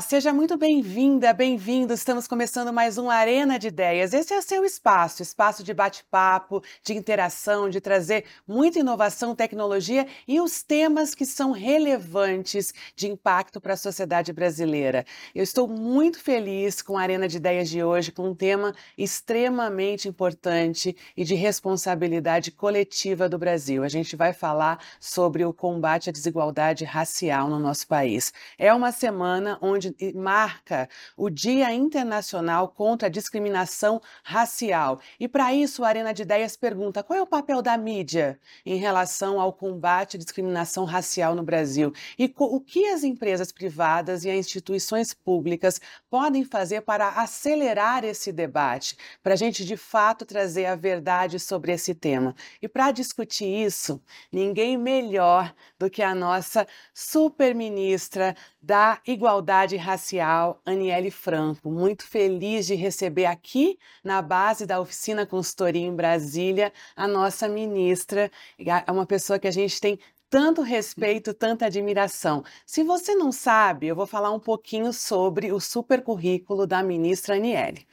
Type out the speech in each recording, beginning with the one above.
Seja muito bem-vinda, bem-vindo. Estamos começando mais um Arena de Ideias. Esse é o seu espaço, espaço de bate-papo, de interação, de trazer muita inovação, tecnologia e os temas que são relevantes de impacto para a sociedade brasileira. Eu estou muito feliz com a Arena de Ideias de hoje, com um tema extremamente importante e de responsabilidade coletiva do Brasil. A gente vai falar sobre o combate à desigualdade racial no nosso país. É uma semana onde marca o Dia Internacional contra a Discriminação Racial. E para isso, a Arena de Ideias pergunta: qual é o papel da mídia em relação ao combate à discriminação racial no Brasil? E o que as empresas privadas e as instituições públicas podem fazer para acelerar esse debate, para a gente de fato trazer a verdade sobre esse tema? E para discutir isso, ninguém melhor do que a nossa super ministra da Igualdade Racial, Aniele Franco. Muito feliz de receber aqui na base da Oficina Consultoria em Brasília a nossa ministra, é uma pessoa que a gente tem tanto respeito, tanta admiração. Se você não sabe, eu vou falar um pouquinho sobre o super currículo da ministra Aniele.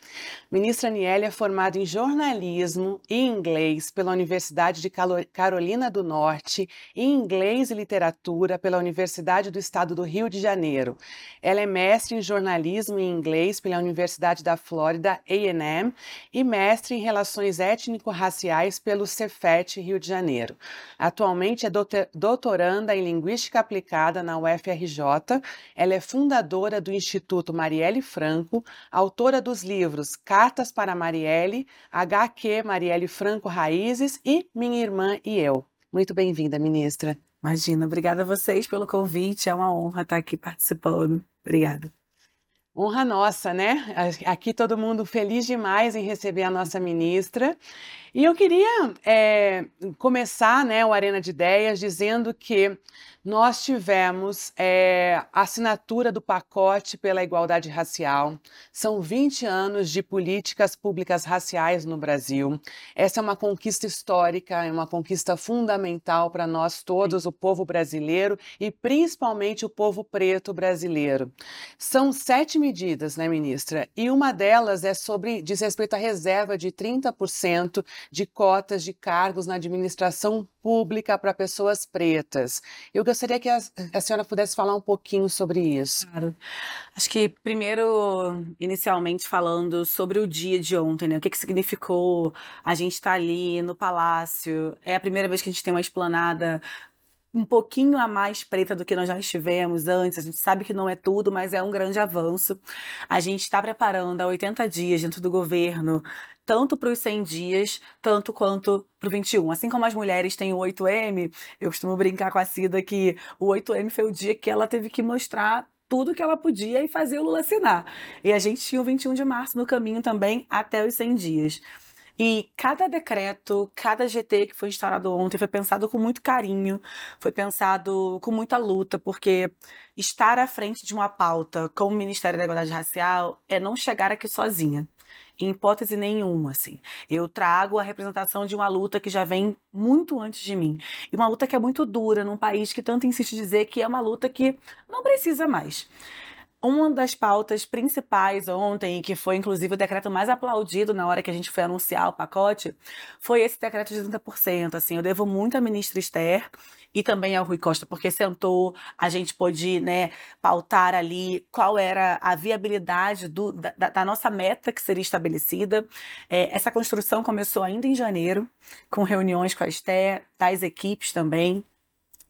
Ministra Aniele é formada em jornalismo e inglês pela Universidade de Carolina do Norte e inglês e literatura pela Universidade do Estado do Rio de Janeiro. Ela é mestre em jornalismo e inglês pela Universidade da Flórida, A&M, e mestre em relações étnico-raciais pelo Cefet, Rio de Janeiro. Atualmente é doutor doutoranda em Linguística Aplicada na UFRJ. Ela é fundadora do Instituto Marielle Franco, autora dos livros Cartas para Marielle, HQ Marielle Franco Raízes e Minha Irmã e Eu. Muito bem-vinda, ministra. Imagina, obrigada a vocês pelo convite, é uma honra estar aqui participando. Obrigada. Honra nossa, né? Aqui todo mundo feliz demais em receber a nossa ministra. E eu queria é, começar né, o Arena de Ideias dizendo que nós tivemos é, a assinatura do pacote pela igualdade racial. São 20 anos de políticas públicas raciais no Brasil. Essa é uma conquista histórica, é uma conquista fundamental para nós todos, o povo brasileiro e principalmente o povo preto brasileiro. São sete medidas, né, ministra? E uma delas é sobre diz respeito à reserva de 30% de cotas de cargos na administração pública para pessoas pretas. Eu gostaria que a, a, senhora pudesse falar um pouquinho sobre isso. Claro. Acho que primeiro, inicialmente falando sobre o dia de ontem, né? O que, que significou a gente estar tá ali no palácio. É a primeira vez que a gente tem uma esplanada um pouquinho a mais preta do que nós já estivemos antes. A gente sabe que não é tudo, mas é um grande avanço. A gente está preparando há 80 dias dentro do governo tanto para os 100 dias, tanto quanto para o 21. Assim como as mulheres têm o 8M, eu costumo brincar com a Cida que o 8M foi o dia que ela teve que mostrar tudo que ela podia e fazer o Lula assinar. E a gente tinha o 21 de março no caminho também até os 100 dias. E cada decreto, cada GT que foi instaurado ontem foi pensado com muito carinho, foi pensado com muita luta, porque estar à frente de uma pauta como o Ministério da Igualdade Racial é não chegar aqui sozinha em hipótese nenhuma, assim. Eu trago a representação de uma luta que já vem muito antes de mim. E uma luta que é muito dura num país que tanto insiste dizer que é uma luta que não precisa mais. Uma das pautas principais ontem, que foi inclusive o decreto mais aplaudido na hora que a gente foi anunciar o pacote, foi esse decreto de 30%. Assim, eu devo muito à ministra Esther e também ao Rui Costa, porque sentou, a gente pôde né, pautar ali qual era a viabilidade do, da, da, nossa meta que seria estabelecida. É, essa construção começou ainda em janeiro, com reuniões com a Esther, das equipes também.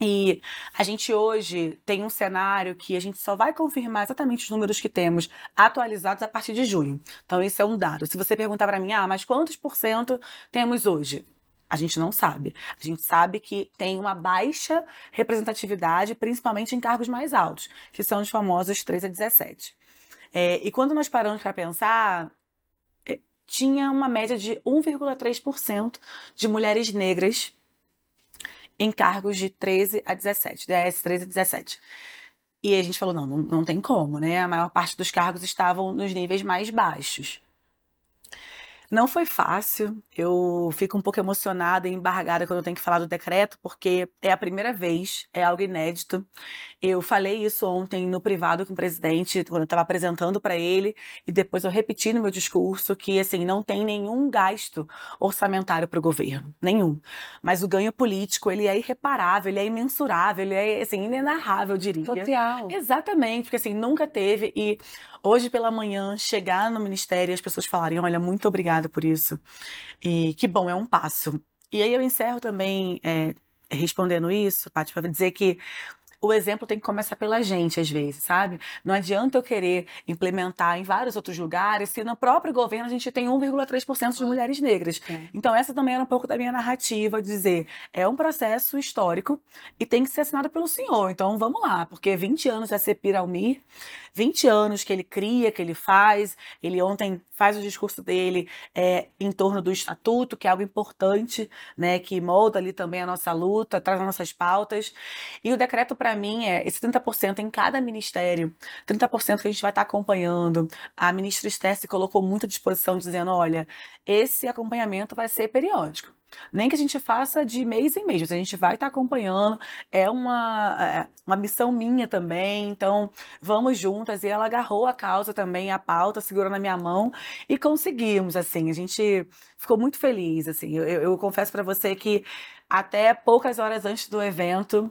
E a gente hoje tem um cenário que a gente só vai confirmar exatamente os números que temos atualizados a partir de junho. Então, isso é um dado. Se você perguntar para mim, ah, mas quantos por cento temos hoje? A gente não sabe. A gente sabe que tem uma baixa representatividade, principalmente em cargos mais altos, que são os famosos 13 a 17. É, e quando nós paramos para pensar, é, tinha uma média de 1,3% de mulheres negras em cargos de 13 a 17, DS 13 a 17. E a gente falou, não, não, não tem como, né? A maior parte dos cargos estavam nos níveis mais baixos. Não foi fácil. Eu fico um pouco emocionada e embargada quando eu tenho que falar do decreto, porque é a primeira vez, é algo inédito. Eu falei isso ontem no privado com o presidente, quando eu estava apresentando para ele, e depois eu repeti no meu discurso que assim não tem nenhum gasto orçamentário para o governo, nenhum. Mas o ganho político ele é irreparável, ele é imensurável, ele é assim inenarrável, eu diria. Total. Exatamente, porque assim nunca teve e hoje pela manhã chegar no ministério e as pessoas falarem, olha, muito obrigada por isso. E que bom, é um passo. E aí eu encerro também é, respondendo isso, Paty, para dizer que o exemplo tem que começar pela gente, às vezes, sabe? Não adianta eu querer implementar em vários outros lugares se no próprio governo a gente tem 1,3% de mulheres negras. É. Então, essa também era um pouco da minha narrativa, dizer, é um processo histórico e tem que ser assinado pelo senhor. Então, vamos lá, porque 20 anos é ser Almir, 20 anos que ele cria, que ele faz, ele ontem faz o discurso dele é, em torno do estatuto, que é algo importante, né, que molda ali também a nossa luta, traz as nossas pautas. E o decreto, para mim, é esse 30% em cada ministério, 30% que a gente vai estar tá acompanhando. A ministra Esther se colocou muito à disposição, dizendo: olha, esse acompanhamento vai ser periódico. Nem que a gente faça de mês em mês, a gente vai estar tá acompanhando. É uma, é uma missão minha também, então vamos juntas. E ela agarrou a causa também, a pauta, segurando a minha mão e conseguimos, assim. A gente ficou muito feliz, assim. Eu, eu confesso para você que até poucas horas antes do evento,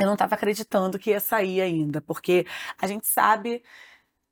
eu não estava acreditando que ia sair ainda, porque a gente sabe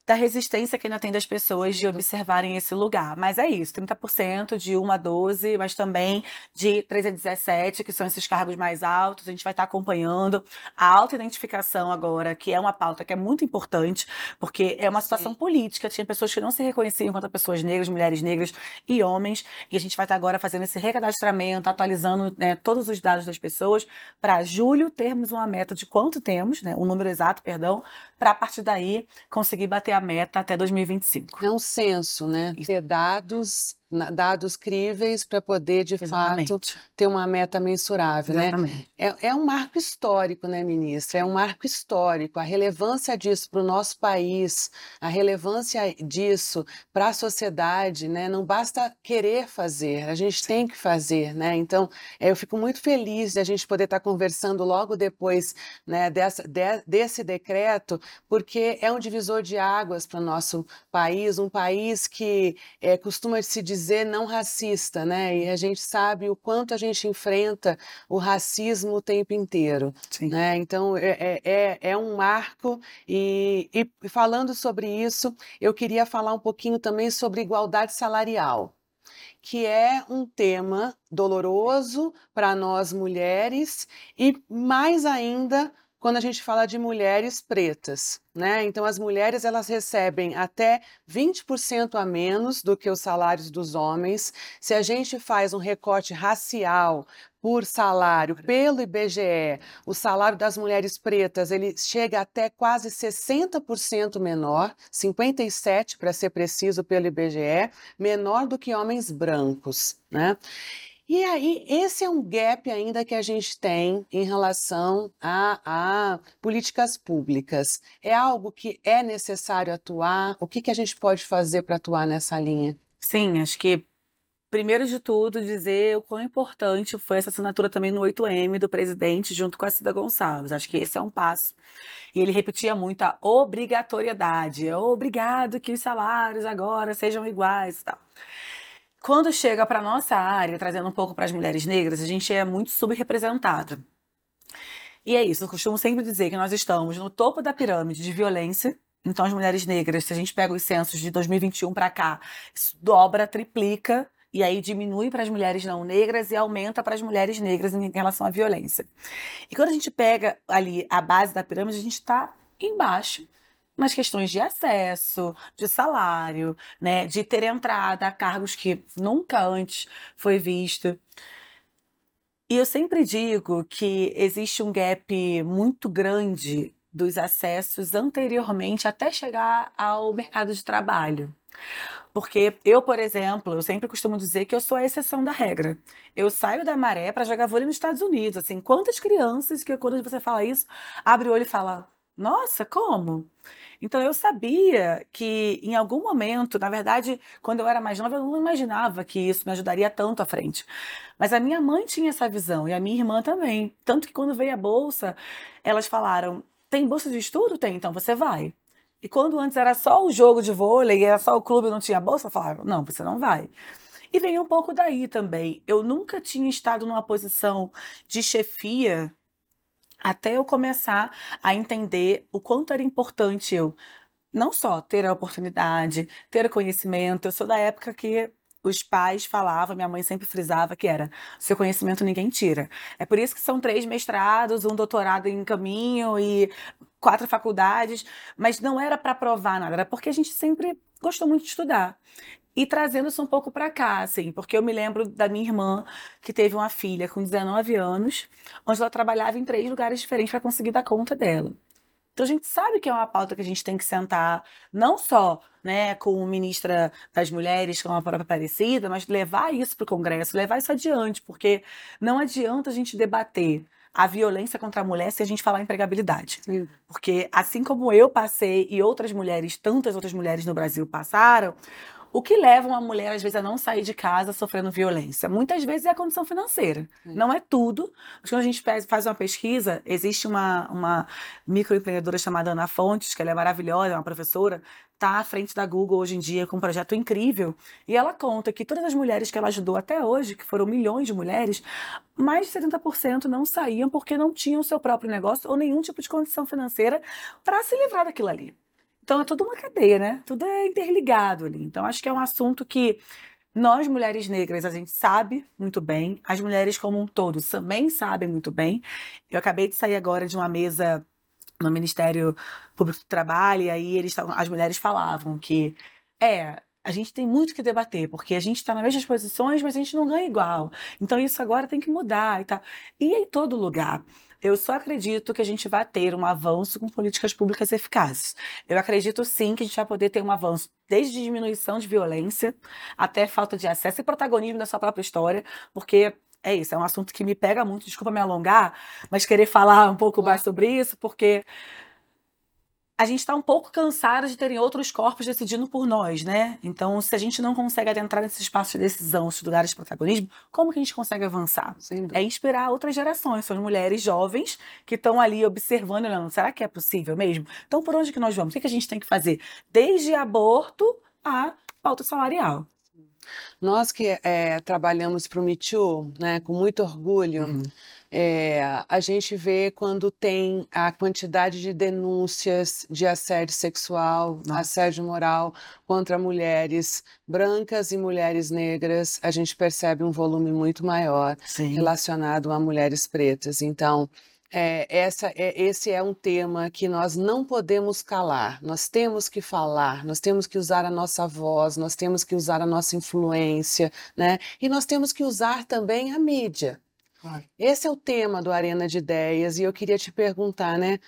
da resistência que ainda tem das pessoas de observarem esse lugar. Mas é isso, 30% de 1 a 12, mas também de 3 a 17, que são esses cargos mais altos. A gente vai estar acompanhando a auto-identificação agora, que é uma pauta que é muito importante, porque é uma situação Sim. política. Tinha pessoas que não se reconheciam enquanto pessoas negras, mulheres negras e homens. E a gente vai estar agora fazendo esse recadastramento, atualizando né, todos os dados das pessoas, para julho termos uma meta de quanto temos, né, um número exato, perdão, para a partir daí conseguir bater a meta até 2025. É um censo, né? Ter dados dados críveis para poder, de Exatamente. fato, ter uma meta mensurável. Né? É, é, um marco histórico, né, ministra? É um marco histórico. A relevância disso para o nosso país, a relevância disso para a sociedade, né? não basta querer fazer, a gente tem que fazer. Né? Então, é, eu fico muito feliz de a gente poder estar tá conversando logo depois né, dessa, de, desse decreto, porque é um divisor de águas para o nosso país, um país que é, costuma se dizer dizer não racista, né? E a gente sabe o quanto a gente enfrenta o racismo o tempo inteiro, Sim. né? Então é, é, é, é um marco e, e falando sobre isso, eu queria falar um pouquinho também sobre igualdade salarial que é um tema doloroso para nós mulheres e mais ainda quando a gente fala de mulheres pretas, né? Então as mulheres elas recebem até 20% a menos do que os salários dos homens. Se a gente faz um recorte racial por salário pelo IBGE, o salário das mulheres pretas ele chega até quase 60% menor, 57 para ser preciso pelo IBGE, menor do que homens brancos, né? E aí, esse é um gap ainda que a gente tem em relação a, a políticas públicas. É algo que é necessário atuar? O que, que a gente pode fazer para atuar nessa linha? Sim, acho que primeiro de tudo, dizer o quão importante foi essa assinatura também no 8M do presidente, junto com a Cida Gonçalves. Acho que esse é um passo. E ele repetia muito a obrigatoriedade. É obrigado que os salários agora sejam iguais e tal. Quando chega para nossa área, trazendo um pouco para as mulheres negras, a gente é muito subrepresentada. E é isso, eu costumo sempre dizer que nós estamos no topo da pirâmide de violência. Então, as mulheres negras, se a gente pega os censos de 2021 para cá, isso dobra, triplica, e aí diminui para as mulheres não negras e aumenta para as mulheres negras em relação à violência. E quando a gente pega ali a base da pirâmide, a gente está embaixo nas questões de acesso, de salário, né, de ter entrada a cargos que nunca antes foi visto. E eu sempre digo que existe um gap muito grande dos acessos anteriormente até chegar ao mercado de trabalho. Porque eu, por exemplo, eu sempre costumo dizer que eu sou a exceção da regra. Eu saio da maré para jogar vôlei nos Estados Unidos. Assim, quantas crianças que quando você fala isso, abre o olho e fala: Nossa, como? Então eu sabia que em algum momento, na verdade, quando eu era mais nova, eu não imaginava que isso me ajudaria tanto à frente. Mas a minha mãe tinha essa visão e a minha irmã também. Tanto que quando veio a bolsa, elas falaram: tem bolsa de estudo? Tem, então você vai. E quando antes era só o jogo de vôlei, era só o clube não tinha bolsa, falaram: não, você não vai. E veio um pouco daí também. Eu nunca tinha estado numa posição de chefia até eu começar a entender o quanto era importante eu não só ter a oportunidade, ter o conhecimento. Eu sou da época que os pais falavam, minha mãe sempre frisava que era seu conhecimento ninguém tira. É por isso que são três mestrados, um doutorado em caminho e quatro faculdades, mas não era para provar nada, era porque a gente sempre gostou muito de estudar. E trazendo isso um pouco para cá, assim, porque eu me lembro da minha irmã, que teve uma filha com 19 anos, onde ela trabalhava em três lugares diferentes para conseguir dar conta dela. Então a gente sabe que é uma pauta que a gente tem que sentar, não só né, com o ministra das Mulheres, com a própria Aparecida, mas levar isso para o Congresso, levar isso adiante, porque não adianta a gente debater a violência contra a mulher se a gente falar empregabilidade. Sim. Porque assim como eu passei e outras mulheres, tantas outras mulheres no Brasil passaram, o que leva uma mulher, às vezes, a não sair de casa sofrendo violência? Muitas vezes é a condição financeira. Não é tudo. Mas quando a gente faz uma pesquisa, existe uma, uma microempreendedora chamada Ana Fontes, que ela é maravilhosa, é uma professora, está à frente da Google hoje em dia com um projeto incrível. E ela conta que todas as mulheres que ela ajudou até hoje, que foram milhões de mulheres, mais de 70% não saíam porque não tinham seu próprio negócio ou nenhum tipo de condição financeira para se livrar daquilo ali. Então é tudo uma cadeia, né? Tudo é interligado ali. Então acho que é um assunto que nós, mulheres negras, a gente sabe muito bem, as mulheres como um todo também sabem muito bem. Eu acabei de sair agora de uma mesa no Ministério Público do Trabalho, e aí eles, as mulheres falavam que é, a gente tem muito que debater, porque a gente está nas mesmas posições, mas a gente não ganha igual. Então isso agora tem que mudar e tal. E em todo lugar. Eu só acredito que a gente vai ter um avanço com políticas públicas eficazes. Eu acredito sim que a gente vai poder ter um avanço desde diminuição de violência até falta de acesso e protagonismo da sua própria história, porque é isso, é um assunto que me pega muito, desculpa me alongar, mas querer falar um pouco mais sobre isso, porque a gente está um pouco cansado de terem outros corpos decidindo por nós, né? Então, se a gente não consegue adentrar nesse espaço de decisão, esses lugares de protagonismo, como que a gente consegue avançar? É inspirar outras gerações, são mulheres jovens que estão ali observando, olhando, será que é possível mesmo? Então, por onde que nós vamos? O que, que a gente tem que fazer? Desde aborto a pauta salarial. Nós que é, trabalhamos para o Me Too, né, com muito orgulho, uhum. É, a gente vê quando tem a quantidade de denúncias de assédio sexual, Nossa. assédio moral contra mulheres brancas e mulheres negras, a gente percebe um volume muito maior Sim. relacionado a mulheres pretas. Então, é, essa, é, esse é um tema que nós não podemos calar, nós temos que falar, nós temos que usar a nossa voz, nós temos que usar a nossa influência, né? E nós temos que usar também a mídia. Esse é o tema do Arena de Ideias e eu queria te perguntar, né?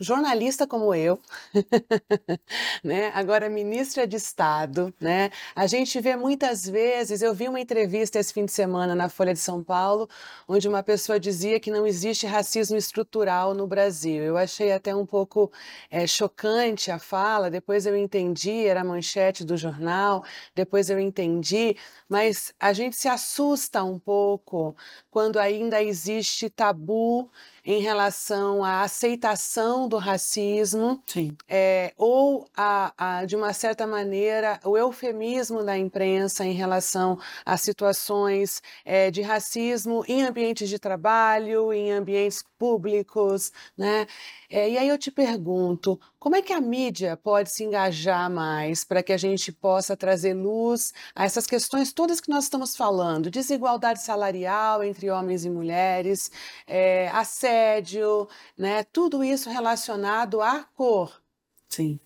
Jornalista como eu, né? Agora ministra de Estado, né? A gente vê muitas vezes, eu vi uma entrevista esse fim de semana na Folha de São Paulo, onde uma pessoa dizia que não existe racismo estrutural no Brasil. Eu achei até um pouco é, chocante a fala, depois eu entendi, era a manchete do jornal, depois eu entendi, mas a gente se assusta um pouco quando ainda existe tabu em relação à aceitação do racismo, é, ou a, a, de uma certa maneira, o eufemismo da imprensa em relação a situações é, de racismo em ambientes de trabalho, em ambientes públicos, né? É, e aí eu te pergunto, como é que a mídia pode se engajar mais para que a gente possa trazer luz a essas questões todas que nós estamos falando? Desigualdade salarial entre homens e mulheres, é, assédio, né? Tudo isso relacionado à cor. Sim.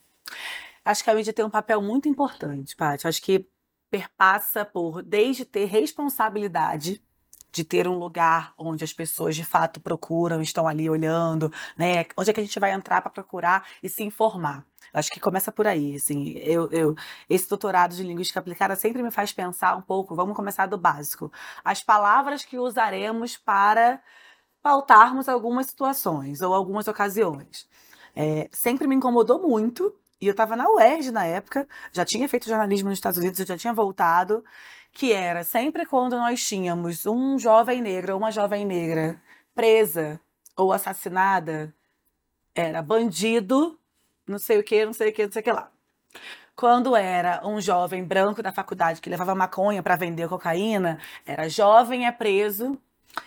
Acho que a mídia tem um papel muito importante, Paty. Acho que perpassa por desde ter responsabilidade de ter um lugar onde as pessoas de fato procuram, estão ali olhando, né? Onde é que a gente vai entrar para procurar e se informar? Acho que começa por aí, assim. Eu, eu, esse doutorado de linguística aplicada sempre me faz pensar um pouco. Vamos começar do básico. As palavras que usaremos para pautarmos algumas situações ou algumas ocasiões. é, sempre me incomodou muito. E eu estava na UERJ na época, já tinha feito jornalismo nos Estados Unidos, eu já tinha voltado, que era sempre quando nós tínhamos um jovem negro ou uma jovem negra presa ou assassinada, era bandido, não sei o que, não sei o que, não sei o que lá. Quando era um jovem branco da faculdade que levava maconha para vender cocaína, era jovem é preso.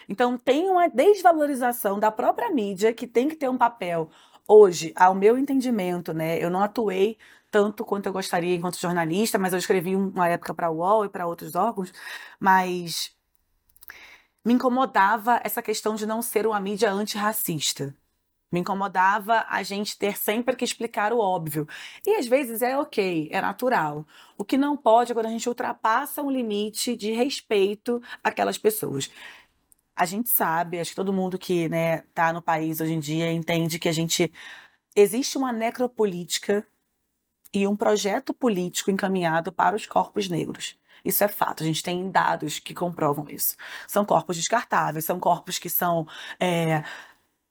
Então tem uma desvalorização da própria mídia que tem que ter um papel hoje, ao meu entendimento, né? Eu não atuei tanto quanto eu gostaria enquanto jornalista, mas eu escrevi uma época para o UOL e para outros órgãos, mas me incomodava essa questão de não ser uma mídia antirracista. Me incomodava a gente ter sempre que explicar o óbvio. E às vezes é ok, é natural. O que não pode é quando a gente ultrapassa um limite de respeito àquelas pessoas. A gente sabe, acho que todo mundo que né, tá no país hoje em dia entende que a gente. Existe uma necropolítica e um projeto político encaminhado para os corpos negros. Isso é fato, a gente tem dados que comprovam isso. São corpos descartáveis, são corpos que são é,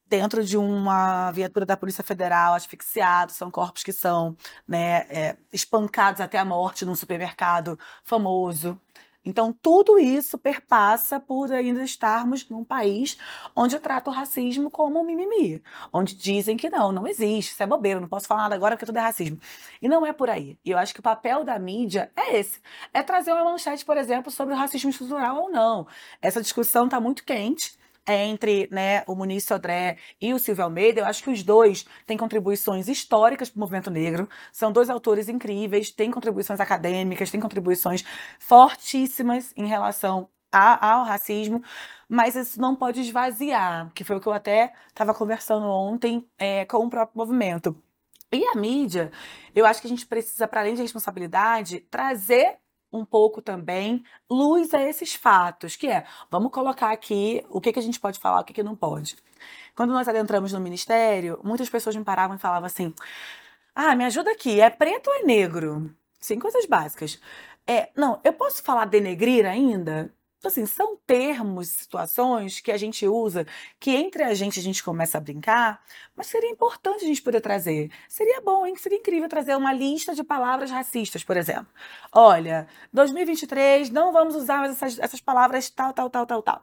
dentro de uma viatura da Polícia Federal, asfixiados, são corpos que são né, é, espancados até a morte num supermercado famoso. Então, tudo isso perpassa por ainda estarmos num país onde trata o racismo como um mimimi, onde dizem que não, não existe, isso é bobeira, não posso falar nada agora porque tudo é racismo. E não é por aí. E eu acho que o papel da mídia é esse: é trazer uma manchete, por exemplo, sobre o racismo estrutural ou não. Essa discussão está muito quente entre né, o Muniz Sodré e o Silvio Almeida, eu acho que os dois têm contribuições históricas para o movimento negro, são dois autores incríveis, têm contribuições acadêmicas, têm contribuições fortíssimas em relação a, ao racismo, mas isso não pode esvaziar, que foi o que eu até estava conversando ontem é, com o próprio movimento. E a mídia, eu acho que a gente precisa, para além de responsabilidade, trazer um pouco também luz a esses fatos, que é, vamos colocar aqui o que, que a gente pode falar, o que, que não pode. Quando nós adentramos no ministério, muitas pessoas me paravam e falavam assim: ah, me ajuda aqui, é preto ou é negro? Sim, coisas básicas. É, não, eu posso falar denegrir ainda? Então, assim, são termos, situações que a gente usa, que entre a gente a gente começa a brincar, mas seria importante a gente poder trazer. Seria bom, hein? Seria incrível trazer uma lista de palavras racistas, por exemplo. Olha, 2023, não vamos usar mais essas, essas palavras tal, tal, tal, tal, tal.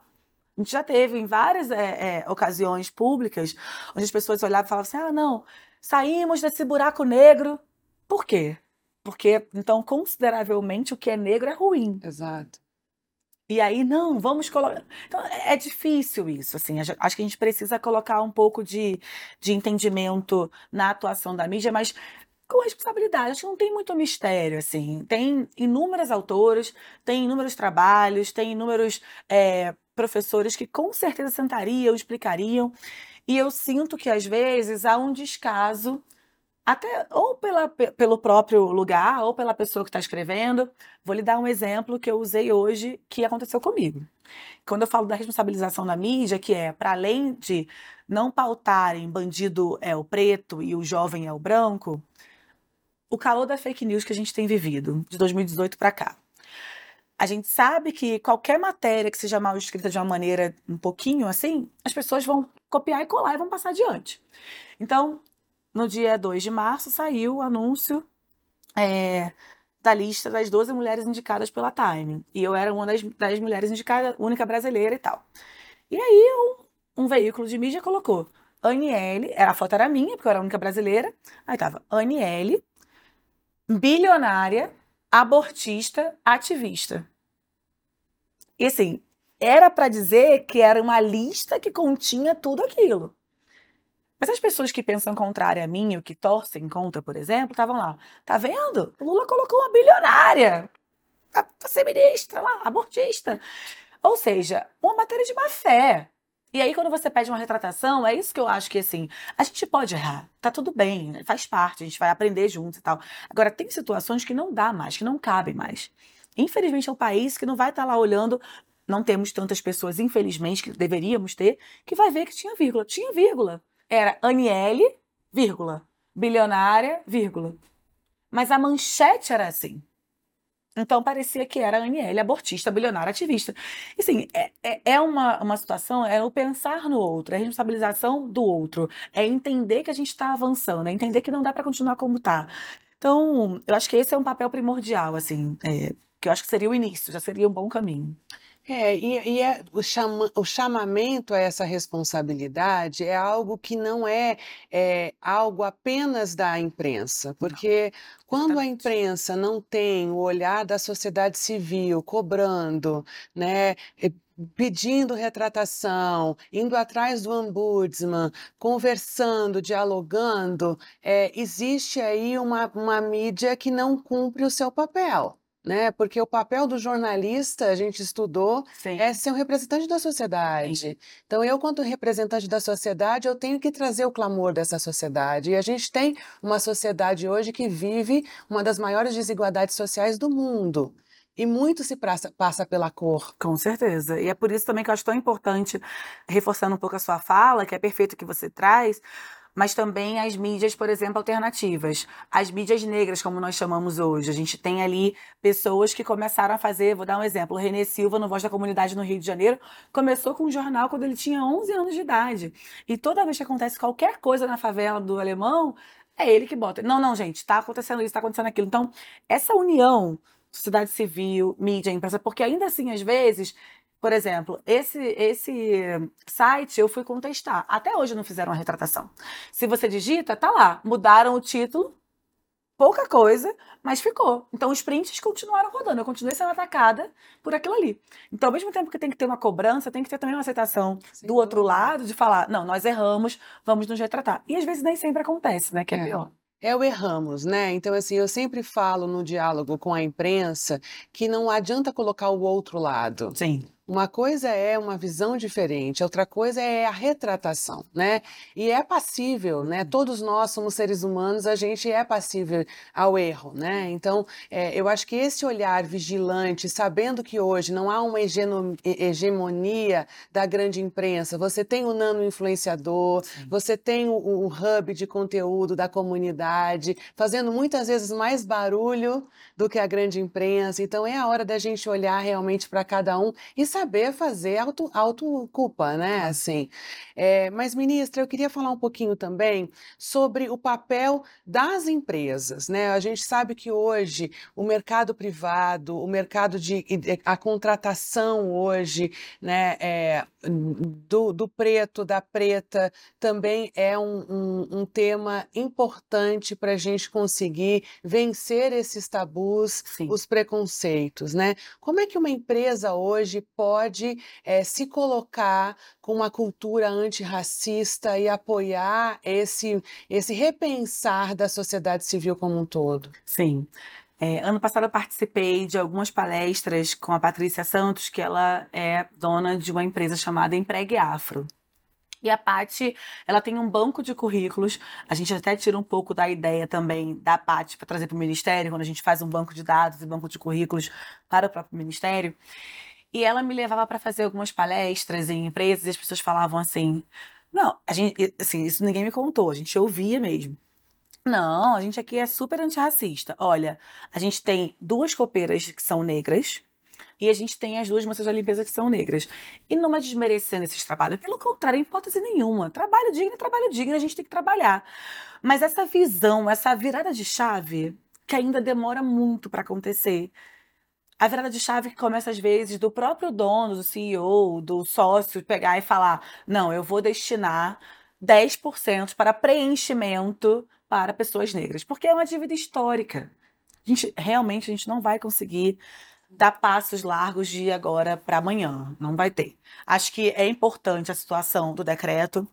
A gente já teve em várias é, é, ocasiões públicas onde as pessoas olhavam e falavam assim: ah, não, saímos desse buraco negro. Por quê? Porque, então, consideravelmente, o que é negro é ruim. Exato. E aí, não, vamos colocar. Então, é, é difícil isso, assim. Acho que a gente precisa colocar um pouco de, de entendimento na atuação da mídia, mas com responsabilidade. Acho que não tem muito mistério, assim. Tem inúmeras autoras, tem inúmeros trabalhos, tem inúmeros é, professores que com certeza sentariam, explicariam. E eu sinto que, às vezes, há um descaso até ou pela, pelo próprio lugar, ou pela pessoa que está escrevendo. Vou lhe dar um exemplo que eu usei hoje que aconteceu comigo. Quando eu falo da responsabilização da mídia, que é para além de não pautarem bandido é o preto e o jovem é o branco, o calor da fake news que a gente tem vivido de 2018 para cá. A gente sabe que qualquer matéria que seja mal escrita de uma maneira um pouquinho assim, as pessoas vão copiar e colar e vão passar adiante. Então, no dia 2 de março, saiu o anúncio é, da lista das 12 mulheres indicadas pela Time. E eu era uma das, das mulheres indicadas, única brasileira e tal. E aí um, um veículo de mídia colocou Aniele, a foto era minha, porque eu era a única brasileira. Aí tava Aniele, bilionária, abortista, ativista. E assim, era para dizer que era uma lista que continha tudo aquilo. Mas as pessoas que pensam contrário a mim, ou que torcem contra, por exemplo, estavam lá. Tá vendo? O Lula colocou uma bilionária pra ser ministra lá, abortista. Ou seja, uma matéria de má fé. E aí, quando você pede uma retratação, é isso que eu acho que, assim, a gente pode errar, tá tudo bem, faz parte, a gente vai aprender juntos e tal. Agora, tem situações que não dá mais, que não cabem mais. Infelizmente, é um país que não vai estar tá lá olhando, não temos tantas pessoas, infelizmente, que deveríamos ter, que vai ver que tinha vírgula. Tinha vírgula era Aniele, vírgula, bilionária, vírgula. Mas a manchete era assim. Então parecia que era Aniele, abortista, bilionária, ativista. E, assim, é, é, é uma, uma situação, é o pensar no outro, é a responsabilização do outro, é entender que a gente está avançando, é entender que não dá para continuar como está. Então, eu acho que esse é um papel primordial, assim, é, que eu acho que seria o início, já seria um bom caminho. É, e, e é, o, chama, o chamamento a essa responsabilidade é algo que não é, é algo apenas da imprensa, porque não, quando a imprensa não tem o olhar da sociedade civil cobrando, né, pedindo retratação, indo atrás do ombudsman, conversando, dialogando, é, existe aí uma, uma mídia que não cumpre o seu papel né? Porque o papel do jornalista, a gente estudou, Sim. é ser um representante da sociedade. Sim. Então, eu, quanto representante da sociedade, eu tenho que trazer o clamor dessa sociedade. E a gente tem uma sociedade hoje que vive uma das maiores desigualdades sociais do mundo. E muito se passa, passa pela cor. Com certeza. E é por isso também que eu acho tão importante, reforçando um pouco a sua fala, que é perfeito que você traz, mas também as mídias, por exemplo, alternativas. As mídias negras, como nós chamamos hoje. A gente tem ali pessoas que começaram a fazer, vou dar um exemplo, o Renê Silva, no Voz da Comunidade no Rio de Janeiro, começou com um jornal quando ele tinha 11 anos de idade. E toda vez que acontece qualquer coisa na favela do Alemão, é ele que bota. Não, não, gente, está acontecendo isso, está acontecendo aquilo. Então, essa união sociedade civil, mídia, imprensa, porque ainda assim, às vezes, por exemplo, esse, esse site eu fui contestar. Até hoje não fizeram a retratação. Se você digita, tá lá. Mudaram o título, pouca coisa, mas ficou. Então os prints continuaram rodando. Eu continuei sendo atacada por aquilo ali. Então, ao mesmo tempo que tem que ter uma cobrança, tem que ter também uma aceitação Sim, do outro lado de falar: não, nós erramos, vamos nos retratar. E às vezes nem sempre acontece, né? Que é, é. pior. É o erramos, né? Então, assim, eu sempre falo no diálogo com a imprensa que não adianta colocar o outro lado. Sim. Uma coisa é uma visão diferente, outra coisa é a retratação, né? E é passível, né? Todos nós somos seres humanos, a gente é passível ao erro, né? Então, é, eu acho que esse olhar vigilante, sabendo que hoje não há uma hegemonia da grande imprensa, você tem o nano influenciador, Sim. você tem o, o hub de conteúdo da comunidade, fazendo muitas vezes mais barulho do que a grande imprensa. Então, é a hora da gente olhar realmente para cada um e saber fazer auto, autoculpa, né? Assim. É, mas, ministra, eu queria falar um pouquinho também sobre o papel das empresas, né? A gente sabe que hoje o mercado privado, o mercado de a contratação hoje, né, é, do, do preto, da preta, também é um, um, um tema importante para a gente conseguir vencer esses tabus, Sim. os preconceitos, né? Como é que uma empresa hoje pode pode é, se colocar com uma cultura antirracista e apoiar esse, esse repensar da sociedade civil como um todo? Sim. É, ano passado eu participei de algumas palestras com a Patrícia Santos, que ela é dona de uma empresa chamada Empregue Afro. E a Pati, ela tem um banco de currículos. A gente até tira um pouco da ideia também da Pati para trazer para o Ministério, quando a gente faz um banco de dados e banco de currículos para o próprio Ministério. E ela me levava para fazer algumas palestras em empresas e as pessoas falavam assim: não, a gente, assim, isso ninguém me contou, a gente ouvia mesmo. Não, a gente aqui é super antirracista. Olha, a gente tem duas copeiras que são negras e a gente tem as duas moças da limpeza que são negras. E não é desmerecendo esses trabalhos, pelo contrário, em hipótese nenhuma. Trabalho digno é trabalho digno, a gente tem que trabalhar. Mas essa visão, essa virada de chave, que ainda demora muito para acontecer, a virada de chave que começa às vezes do próprio dono, do CEO, do sócio pegar e falar: não, eu vou destinar 10% para preenchimento para pessoas negras, porque é uma dívida histórica. A gente, realmente a gente não vai conseguir dar passos largos de agora para amanhã, não vai ter. Acho que é importante a situação do decreto,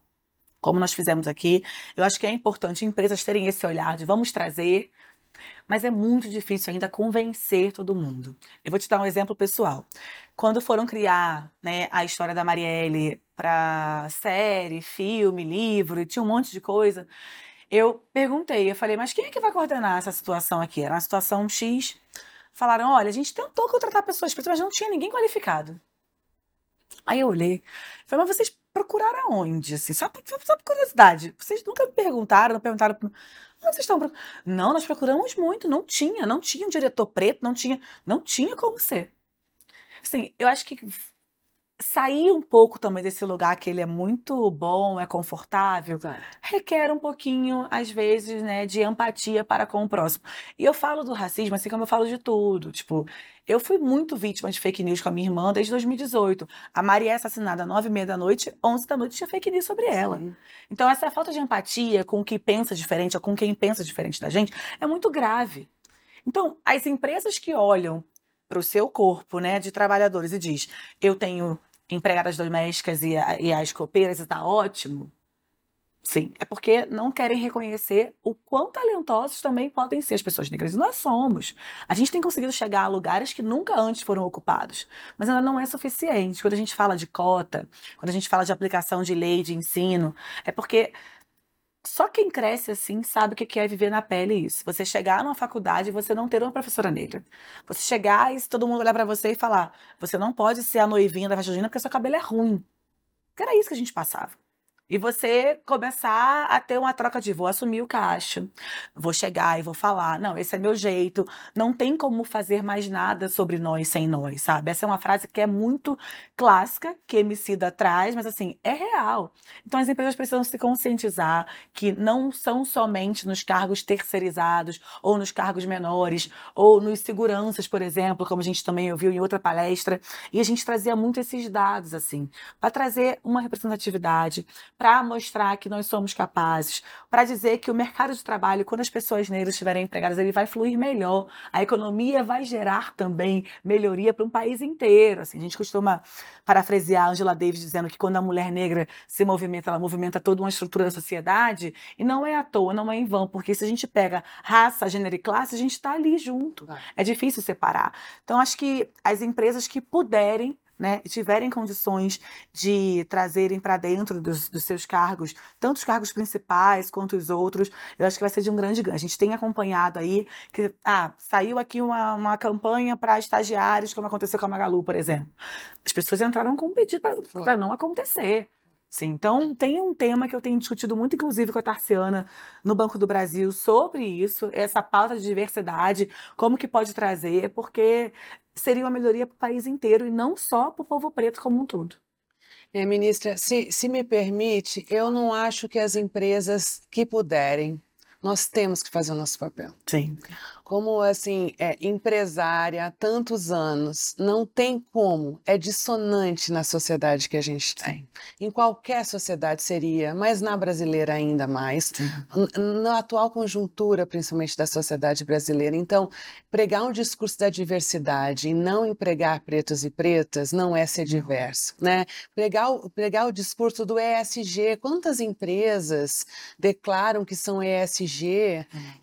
como nós fizemos aqui. Eu acho que é importante empresas terem esse olhar de vamos trazer mas é muito difícil ainda convencer todo mundo. Eu vou te dar um exemplo pessoal. Quando foram criar né, a história da Marielle para série, filme, livro, e tinha um monte de coisa, eu perguntei, eu falei, mas quem é que vai coordenar essa situação aqui? Era uma situação X. Falaram, olha, a gente tentou contratar pessoas pretas, mas não tinha ninguém qualificado. Aí eu olhei, falei, mas vocês procuraram aonde? Assim, só, só, só por curiosidade. Vocês nunca me perguntaram, não perguntaram. Vocês estão? Não, nós procuramos muito, não tinha, não tinha um diretor preto, não tinha, não tinha como ser. Assim, eu acho que sair um pouco também desse lugar que ele é muito bom, é confortável, Exato. requer um pouquinho, às vezes, né, de empatia para com o próximo. E eu falo do racismo assim como eu falo de tudo. Tipo, eu fui muito vítima de fake news com a minha irmã desde 2018. A Maria é assassinada às nove e meia da noite, onze da noite tinha fake news sobre ela. Sim. Então, essa falta de empatia com quem pensa diferente ou com quem pensa diferente da gente é muito grave. Então, as empresas que olham para o seu corpo, né, de trabalhadores e diz, eu tenho empregadas domésticas e, e as copeiras e tá ótimo. Sim, é porque não querem reconhecer o quão talentosos também podem ser as pessoas negras. E nós somos. A gente tem conseguido chegar a lugares que nunca antes foram ocupados. Mas ainda não é suficiente. Quando a gente fala de cota, quando a gente fala de aplicação de lei de ensino, é porque só quem cresce assim sabe o que é viver na pele isso. Você chegar numa faculdade e você não ter uma professora negra. Você chegar e todo mundo olhar pra você e falar: você não pode ser a noivinha da junina porque seu cabelo é ruim. Era isso que a gente passava. E você começar a ter uma troca de vou assumir o caixa, vou chegar e vou falar, não, esse é meu jeito, não tem como fazer mais nada sobre nós sem nós, sabe? Essa é uma frase que é muito clássica, que Emicida traz, mas assim, é real. Então as empresas precisam se conscientizar que não são somente nos cargos terceirizados ou nos cargos menores ou nos seguranças, por exemplo, como a gente também ouviu em outra palestra, e a gente trazia muito esses dados assim, para trazer uma representatividade, para mostrar que nós somos capazes, para dizer que o mercado de trabalho, quando as pessoas negras estiverem empregadas, ele vai fluir melhor, a economia vai gerar também melhoria para um país inteiro. Assim, a gente costuma parafrasear Angela Davis dizendo que quando a mulher negra se movimenta, ela movimenta toda uma estrutura da sociedade, e não é à toa, não é em vão, porque se a gente pega raça, gênero e classe, a gente está ali junto. É difícil separar. Então, acho que as empresas que puderem né, tiverem condições de trazerem para dentro dos, dos seus cargos, tanto os cargos principais quanto os outros, eu acho que vai ser de um grande ganho. A gente tem acompanhado aí que ah, saiu aqui uma, uma campanha para estagiários, como aconteceu com a Magalu, por exemplo. As pessoas entraram com um pedido para não acontecer. Sim, então tem um tema que eu tenho discutido muito, inclusive com a Tarciana no Banco do Brasil, sobre isso, essa pauta de diversidade, como que pode trazer, porque seria uma melhoria para o país inteiro e não só para o povo preto como um todo. É, ministra, se, se me permite, eu não acho que as empresas que puderem, nós temos que fazer o nosso papel. Sim. Como assim, é, empresária há tantos anos, não tem como, é dissonante na sociedade que a gente tem. Em qualquer sociedade seria, mas na brasileira ainda mais, na atual conjuntura, principalmente da sociedade brasileira. Então, pregar um discurso da diversidade e não empregar pretos e pretas não é ser diverso, né? Pregar pregar o discurso do ESG, quantas empresas declaram que são ESG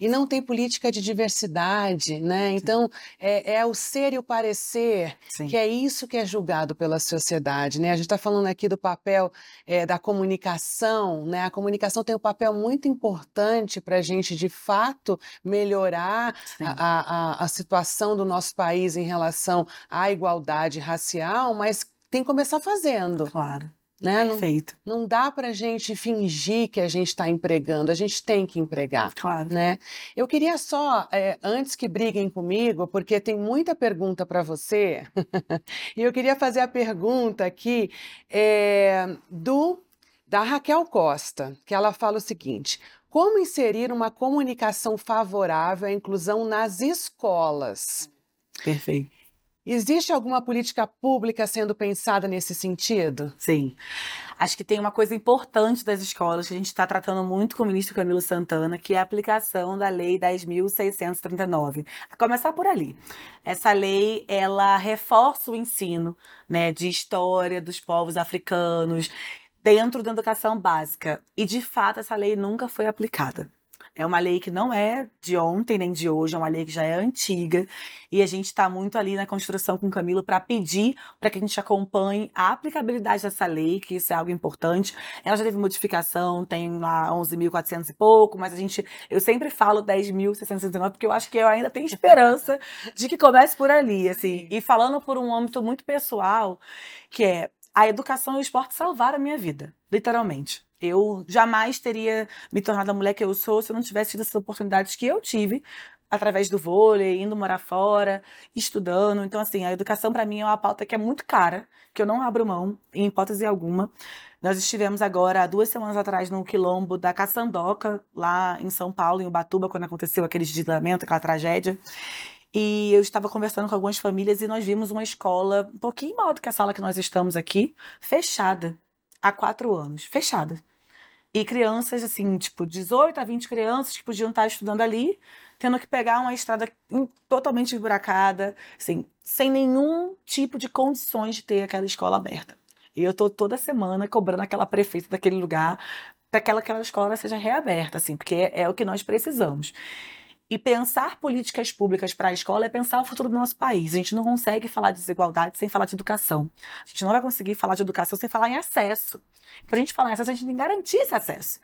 e não tem política de diversidade, né? Então, é, é o ser e o parecer Sim. que é isso que é julgado pela sociedade, né? A gente está falando aqui do papel eh, da comunicação, né? A comunicação tem um papel muito importante para a gente, de fato, melhorar a- a- a situação do nosso país em relação à igualdade racial, mas tem que começar fazendo, Claro. Né? Não, Perfeito. não dá para a gente fingir que a gente está empregando, a gente tem que empregar Claro. né? Eu queria só, eh, antes que briguem comigo, porque tem muita pergunta para você, e eu queria fazer a pergunta aqui eh, do da Raquel Costa, que ela fala o seguinte: como inserir uma comunicação favorável à inclusão nas escolas? Perfeito. Existe alguma política pública sendo pensada nesse sentido? Sim. Acho que tem uma coisa importante das escolas que a gente está tratando muito com o ministro Camilo Santana, que é a aplicação da Lei 10.639. A começar por ali. Essa lei, ela reforça o ensino, né, de história dos povos africanos dentro da educação básica. E, de fato, essa lei nunca foi aplicada. É uma lei que não é de ontem nem de hoje, é uma lei que já é antiga. E a gente está muito ali na construção com o Camilo para pedir para que a gente acompanhe a aplicabilidade dessa lei, que isso é algo importante. Ela já teve modificação, tem lá 11.400 e pouco, mas a gente, eu sempre falo 10.669 porque eu acho que eu ainda tenho esperança de que comece por ali, assim. E falando por um âmbito muito pessoal, que é a educação e o esporte salvaram a minha vida, literalmente. Eu jamais teria me tornado a mulher que eu sou se eu não tivesse tido essas oportunidades que eu tive através do vôlei, indo morar fora, estudando. Então, assim, a educação para mim é uma pauta que é muito cara, que eu não abro mão, em hipótese alguma. Nós estivemos agora, duas semanas atrás, no quilombo da Caçandoca, lá em São Paulo, em Ubatuba, quando aconteceu aquele desligamento, aquela tragédia. E eu estava conversando com algumas famílias e nós vimos uma escola um pouquinho maior do que a sala que nós estamos aqui, fechada, há quatro anos, fechada. E crianças, assim, tipo, 18 a 20 crianças que podiam estar estudando ali, tendo que pegar uma estrada totalmente esburacada, assim, sem nenhum tipo de condições de ter aquela escola aberta. E eu tô toda semana cobrando aquela prefeita daquele lugar para que aquela escola seja reaberta, assim, porque é, é o que nós precisamos. E pensar políticas públicas para a escola é pensar o futuro do nosso país. A gente não consegue falar de desigualdade sem falar de educação. A gente não vai conseguir falar de educação sem falar em acesso. Para a gente falar em acesso, a gente tem que garantir esse acesso.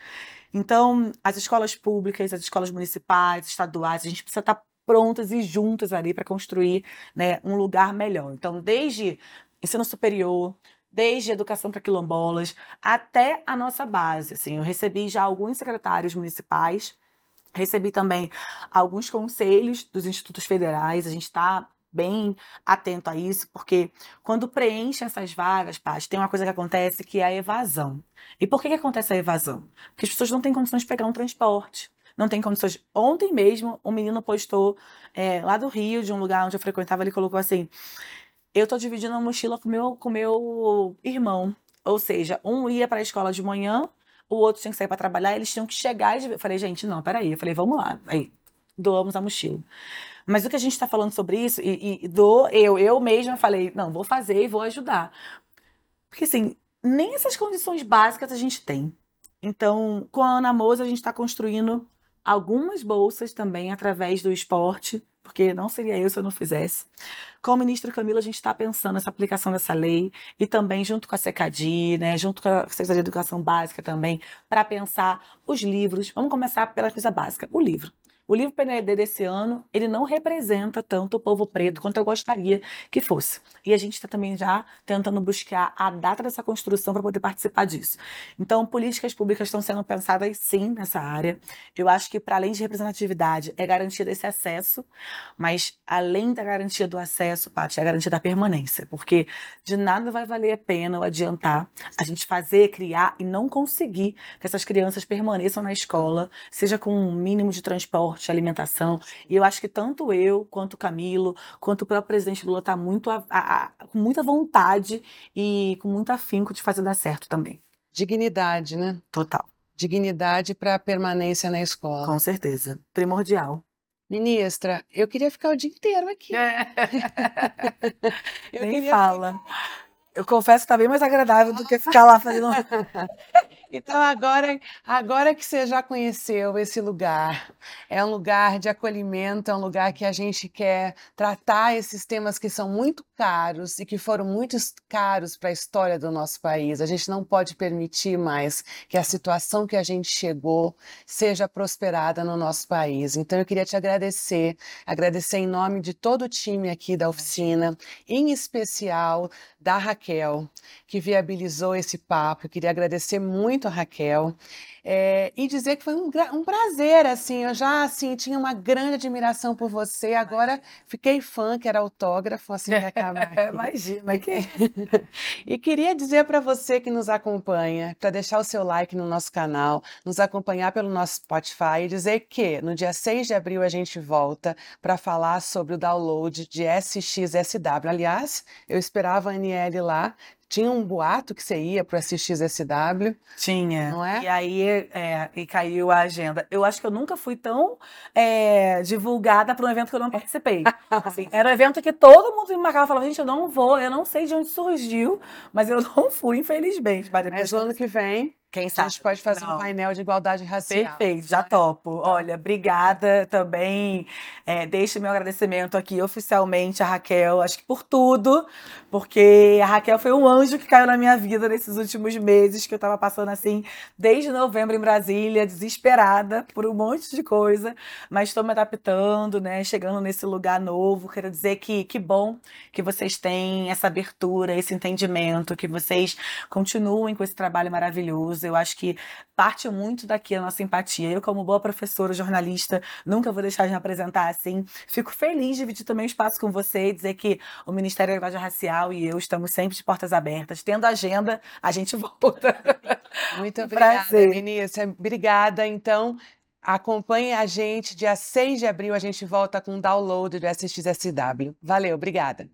Então, as escolas públicas, as escolas municipais, estaduais, a gente precisa estar prontas e juntas ali para construir né, um lugar melhor. Então, desde ensino superior, desde educação para quilombolas até a nossa base. Assim, eu recebi já alguns secretários municipais, recebi também alguns conselhos dos institutos federais. A gente está bem atento a isso, porque quando preenche essas vagas, Paty, tem uma coisa que acontece que é a evasão. E por que, que acontece a evasão? Porque as pessoas não têm condições de pegar um transporte não tem condições. Ontem mesmo, um menino postou é, lá do Rio, de um lugar onde eu frequentava, ele colocou assim: eu tô dividindo a mochila com meu, com meu irmão. Ou seja, um ia para a escola de manhã, o outro tinha que sair para trabalhar, eles tinham que chegar e eu falei, gente, não, peraí. Eu falei, vamos lá. Aí, doamos a mochila. Mas o que a gente está falando sobre isso, e, e do eu, eu mesma falei, não, vou fazer e vou ajudar. Porque assim, nem essas condições básicas a gente tem. Então, com a Ana Moza, a gente está construindo algumas bolsas também através do esporte, porque não seria eu se eu não fizesse. Com o ministro Camilo, a gente está pensando nessa aplicação dessa lei e também junto com a SECADI, né, junto com a Secretaria de Educação Básica também, para pensar os livros. Vamos começar pela coisa básica, o livro. O livro PNED desse ano, ele não representa tanto o povo preto quanto eu gostaria que fosse. E a gente está também já tentando buscar a data dessa construção para poder participar disso. Então, políticas públicas estão sendo pensadas sim nessa área. Eu acho que, para além de representatividade, é garantia desse acesso, mas além da garantia do acesso, Paty, é a garantia da permanência. Porque de nada vai valer a pena ou adiantar a gente fazer, criar e não conseguir que essas crianças permaneçam na escola, seja com um mínimo de transporte transporte, alimentação. E eu acho que tanto eu, quanto o Camilo, quanto o próprio presidente Lula está muito a, a, com muita vontade e com muito afinco de fazer dar certo também. Dignidade, né? Total. Dignidade para a permanência na escola. Com certeza. Primordial. Ministra, eu queria ficar o dia inteiro aqui. É. Nem fala. Ficar... Eu confesso que está bem mais agradável do que ficar lá fazendo. Então, agora, agora que você já conheceu esse lugar, é um lugar de acolhimento, é um lugar que a gente quer tratar esses temas que são muito caros e que foram muito caros para a história do nosso país. A gente não pode permitir mais que a situação que a gente chegou seja prosperada no nosso país. Então, eu queria te agradecer, agradecer em nome de todo o time aqui da oficina, em especial da Raquel, que viabilizou esse papo. Eu queria agradecer muito a Raquel. É, e dizer que foi um, um, prazer, assim, eu já, assim, tinha uma grande admiração por você, agora fiquei fã, que era autógrafo, assim, que acabar Imagina, que... e queria dizer para você que nos acompanha, para deixar o seu like no nosso canal, nos acompanhar pelo nosso Spotify e dizer que no dia 6 de abril a gente volta para falar sobre o download de SXSW. Aliás, eu esperava a Aniele lá, tinha um boato que você ia para o SXSW. Tinha. Não é? E aí é, e caiu a agenda. Eu acho que eu nunca fui tão é, divulgada para um evento que eu não participei. Assim, era um evento que todo mundo me marcava e falava, gente, eu não vou, eu não sei de onde surgiu, mas eu não fui, infelizmente. Mas no ano que vem quem sabe? A gente pode fazer Não. um painel de igualdade racial. Perfeito, já topo. Olha, obrigada também. É, deixo meu agradecimento aqui oficialmente a Raquel, acho que por tudo, porque a Raquel foi um anjo que caiu na minha vida nesses últimos meses, que eu tava passando assim, desde novembro em Brasília, desesperada por um monte de coisa, mas estou me adaptando, né? Chegando nesse lugar novo. Quero dizer que que bom que vocês têm essa abertura, esse entendimento, que vocês continuem com esse trabalho maravilhoso Eu acho que parte muito daqui a nossa empatia. Eu, como boa professora, jornalista, nunca vou deixar de me apresentar assim. Fico feliz de dividir também o espaço com você e dizer que o Ministério da Igualdade Racial e eu estamos sempre de portas abertas. Tendo agenda, a gente volta. Muito obrigada, Vinícius. Obrigada. Então, acompanhe a gente. Dia 6 de abril, a gente volta com o download do SXSW. Valeu, obrigada.